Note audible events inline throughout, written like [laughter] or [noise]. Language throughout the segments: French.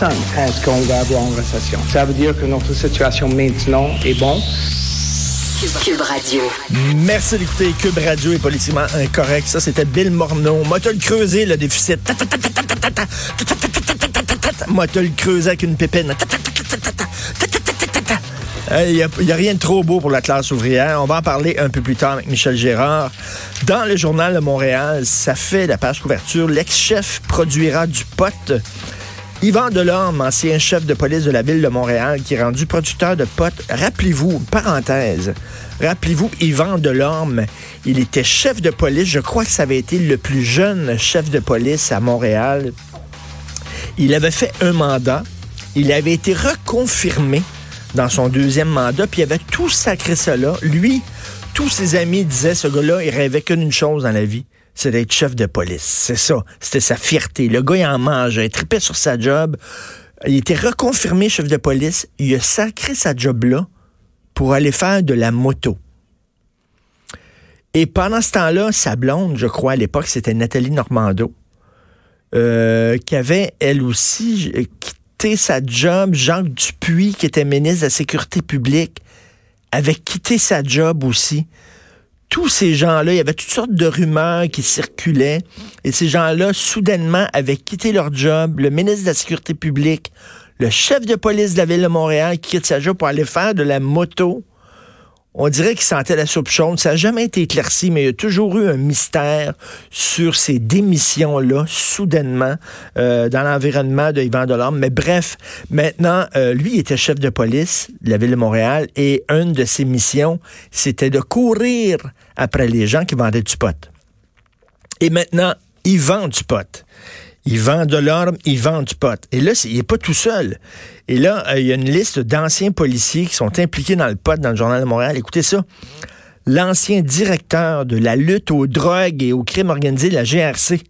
personne à ce qu'on va avoir une récession. Ça veut dire que notre situation maintenant est bonne. Cube Radio. Merci d'écouter Cube Radio est politiquement incorrect. Ça, c'était Bill Morneau. Moi, le creuser, le déficit. Moi, le creuser avec une pépine. Il n'y a, rien de trop beau pour la classe ouvrière. On va en parler un peu plus tard avec Michel Gérard. Dans le journal de Montréal, ça fait la page couverture. L'ex-chef produira du pot. Yvan Delorme, ancien chef de police de la ville de Montréal, qui est rendu producteur de pot. Rappelez-vous, parenthèse, rappelez-vous, Yvan Delorme, il était chef de police. Je crois que ça avait été le plus jeune chef de police à Montréal. Il avait fait un mandat. Il avait été reconfirmé dans son deuxième mandat, puis il avait tout sacré cela. Lui, tous ses amis disaient, ce gars-là, il rêvait qu'une chose dans la vie, c'est d'être chef de police. C'est ça. C'était sa fierté. Le gars, il en mangeait, il tripait sur sa job. Il était reconfirmé chef de police. Il a sacré sa job-là pour aller faire de la moto. Et pendant ce temps-là, sa blonde, je crois, à l'époque, c'était Nathalie Normando, euh, qui avait, elle aussi, sa job. Jacques Dupuis, qui était ministre de la Sécurité publique, avait quitté sa job aussi. Tous ces gens-là, il y avait toutes sortes de rumeurs qui circulaient. Et ces gens-là, soudainement, avaient quitté leur job. Le ministre de la Sécurité publique, le chef de police de la ville de Montréal qui quitte sa job pour aller faire de la moto on dirait qu'il sentait la soupe chaude. Ça n'a jamais été éclairci, mais il y a toujours eu un mystère sur ces démissions-là, soudainement, euh, dans l'environnement de Yvan Delorme. Mais bref, maintenant, euh, lui était chef de police de la ville de Montréal et une de ses missions, c'était de courir après les gens qui vendaient du pot. Et maintenant, il vend du pot. Il vend de l'orme, il vend du pot. Et là, il n'est pas tout seul. Et là, euh, il y a une liste d'anciens policiers qui sont impliqués dans le pot dans le Journal de Montréal. Écoutez ça. L'ancien directeur de la lutte aux drogues et aux crimes organisés, la GRC.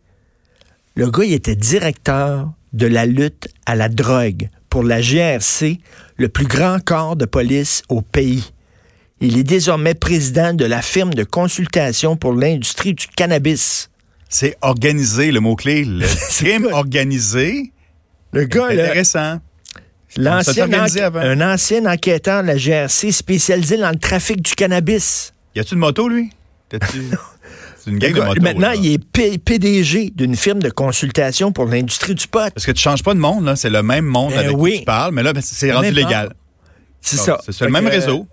Le gars, il était directeur de la lutte à la drogue pour la GRC, le plus grand corps de police au pays. Il est désormais président de la firme de consultation pour l'industrie du cannabis. C'est organisé, le mot-clé. Le [laughs] crime organisé. Le gars, intéressant. L'ancien un ancien enquêteur de la GRC spécialisé dans le trafic du cannabis. Y a-tu une moto, lui? [laughs] C'est une gang de motos. Maintenant, il est PDG d'une firme de consultation pour l'industrie du pot. Parce que tu changes pas de monde, là. C'est le même monde ben avec qui tu parles, mais là, ben, c'est rendu légal. C'est ça. C'est le même réseau.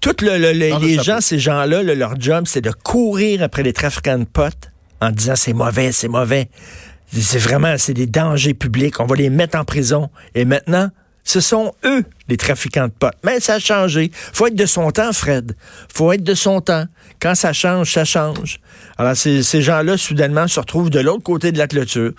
Tous les gens, ces gens-là, leur job, c'est de courir après les trafiquants de pot en disant c'est mauvais, c'est mauvais. C'est vraiment, c'est des dangers publics. On va les mettre en prison. Et maintenant, ce sont eux, les trafiquants de potes. Mais ça a changé. Faut être de son temps, Fred. Faut être de son temps. Quand ça change, ça change. Alors, ces, ces gens-là, soudainement, se retrouvent de l'autre côté de la clôture.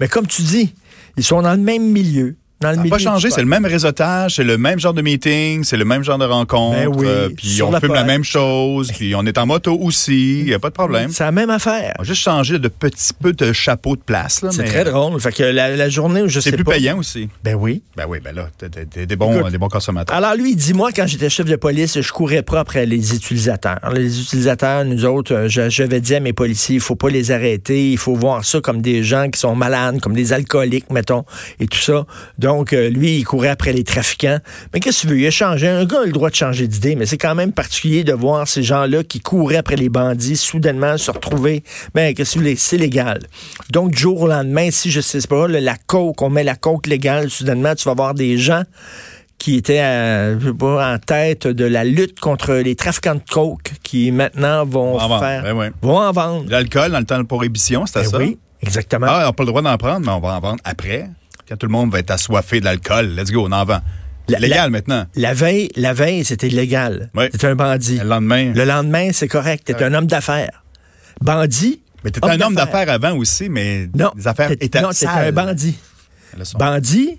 Mais comme tu dis, ils sont dans le même milieu ça n'a pas changé, c'est le même réseautage, c'est le même genre de meeting, c'est le même genre de rencontre. Ben oui, euh, puis on filme la même chose, puis on est en moto aussi, il n'y a pas de problème. C'est la même affaire. On a juste changé de petit peu de chapeau de place. C'est très drôle. Fait que la, journée où je sais C'est plus payant aussi. Ben oui. Ben oui, ben là, t'es des bons, des bons consommateurs. Alors lui, dis-moi, quand j'étais chef de police, je courais pas après les utilisateurs. Les utilisateurs, nous autres, euh, j'avais dit à mes policiers, il faut pas les arrêter, il faut voir ça comme des gens qui sont malades, comme des alcooliques, mettons, et tout ça. Donc, euh, lui, il courait après les trafiquants. Mais qu'est-ce que tu veux? Il a changé. Un gars a le droit de changer d'idée, mais c'est quand même particulier de voir ces gens-là qui couraient après les bandits, soudainement se retrouver. Ben, qu'est-ce que tu veux? C'est légal. Donc, du jour au lendemain, si je sais pas, la coke, on met la coke légale, soudainement, tu vas voir des gens qui étaient en tête de la lutte contre les trafiquants de coke, qui maintenant vont, faire, ben vont en vendre. L'alcool dans le temps de prohibition, c'était ben ça? Oui, exactement. Ah, on n'a pas le droit d'en prendre, mais on va en vendre après. Quand tout le monde va être assoiffé d'alcool, let's go, on en vend. légal maintenant. La veille, la veille, c'était illégal. Oui. C'était un bandit. Le lendemain. Le lendemain, c'est correct. T'es un homme d'affaires. Bandit. Mais t'étais un homme d'affaires avant aussi, mais non, les affaires étaient Non, t'étais un bandit. Bandit.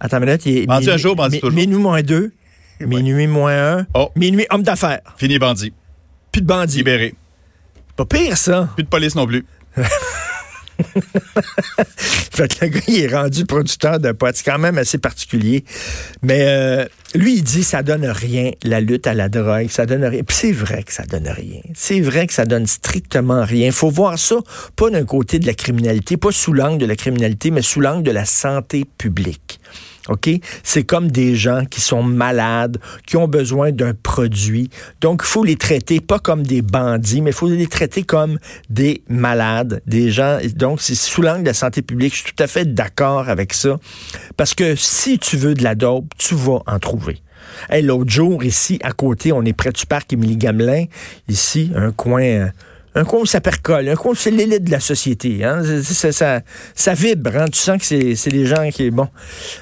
Attends une minute. Il est bandit un jour, bandit toujours. Minuit moins deux. Minuit moins un. Oh. Minuit homme d'affaires. Fini bandit. Plus de bandit. Libéré. Pas pire, ça. Plus de police non plus. [laughs] [laughs] fait le gars, il est rendu producteur de potes. C'est quand même assez particulier. Mais euh, lui, il dit ça donne rien, la lutte à la drogue, ça donne rien. C'est vrai que ça donne rien. C'est vrai que ça donne strictement rien. Il faut voir ça pas d'un côté de la criminalité, pas sous l'angle de la criminalité, mais sous l'angle de la santé publique. OK? C'est comme des gens qui sont malades, qui ont besoin d'un produit. Donc, il faut les traiter pas comme des bandits, mais il faut les traiter comme des malades, des gens. Donc, c'est sous l'angle de la santé publique. Je suis tout à fait d'accord avec ça. Parce que si tu veux de la dope, tu vas en trouver. Hey, L'autre jour, ici, à côté, on est près du parc Émilie Gamelin. Ici, un coin euh, un où ça percole, un où c'est l'élite de la société. Hein? Ça, ça, ça, vibre, hein? tu sens que c'est des gens qui... bon.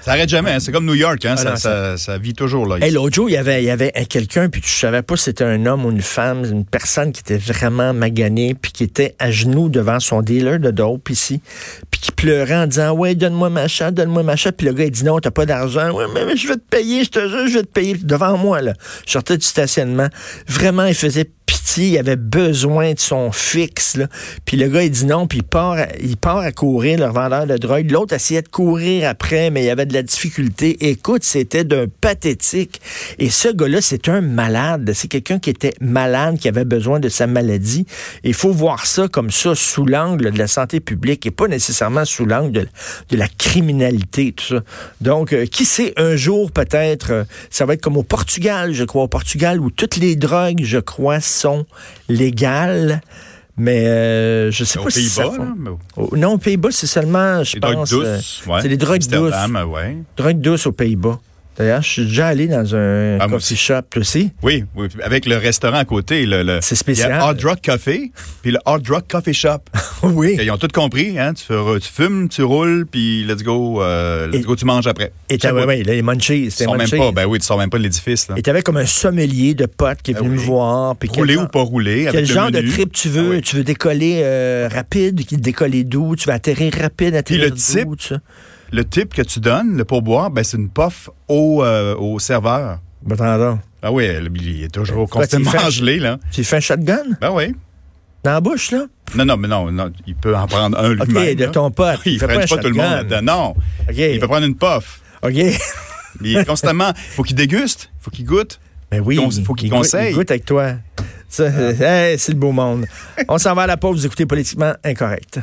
Ça arrête jamais, hein? c'est comme New York, hein? Ah ça, ça, vit toujours. là. L'autre jour, il y avait, il y avait quelqu'un, puis tu savais pas si c'était un homme ou une femme, une personne qui était vraiment maganée, puis qui était à genoux devant son dealer de dope ici, qui pleurait en disant « Ouais, donne-moi ma chatte, donne-moi ma chatte. » Puis le gars, il dit « Non, t'as pas d'argent. Ouais, mais, je vais te payer, je te jure, je vais te payer. » Devant moi, là. Je sortais du stationnement. Vraiment, il faisait pitié, il avait besoin de son fixe. Là. Puis le gars, il dit non, puis il part, il part à courir, le vendeur de drogue. L'autre essayait de courir après, mais il y avait de la difficulté. Écoute, c'était d'un pathétique. Et ce gars-là, c'est un malade. C'est quelqu'un qui était malade, qui avait besoin de sa maladie. Il faut voir ça comme ça, sous l'angle de la santé publique et pas nécessairement sous l'angle de, la criminalité, tout ça. Donc, euh, qui sait, un jour, peut-être, euh, ça va être comme au Portugal, je crois, au Portugal, où toutes les drogues, je crois, sont légales. Mais euh, je sais pas si ça... Non, aux Pays-Bas, c'est seulement, je pense... Drogues douces, euh, C'est les drogues douces. Ouais. Drogues douces aux Pays-Bas. D'ailleurs, je suis déjà allé dans un ah, coffee shop aussi. Oui, oui, avec le restaurant à côté. Le, c'est spécial. Il y a Hard Rock Café, puis le Hard Rock Coffee Shop. [laughs] oui. Ils ont tout compris. Hein? Tu, tu fumes, tu roules, puis let's go, euh, let's go, tu manges après. Et tu ouais, ouais, les munchies. Tu sors même pas, ben oui, tu sors même pas de l'édifice. Et tu avais comme un sommelier de potes qui est ben venu me voir. Puis rouler ou pas rouler. Quel genre de trip tu veux? Ah tu veux décoller euh, rapide, décoller d'où? Tu veux atterrir rapide, atterrir d'où? le type que tu donnes, le pourboire, ben, c'est une puff au, euh, au serveur. Ben, t'en Ah oui, il est toujours constamment [laughs] gelé, là. Tu fais un shotgun? Ben oui. Dans la bouche, là? Non, non, mais non, non il peut en prendre un lui-même. OK, de ton pote. [laughs] Il ne fait pas, tout le monde Non. Il peut prendre une puff. OK. [laughs] il est constamment. Il faut qu'il déguste. Il faut qu'il goûte. Ben oui. Il faut qu'il conseille. Il goûte avec toi. Ah. c'est le beau monde. On s'en va à la pause. Vous écoutez Politiquement Incorrect.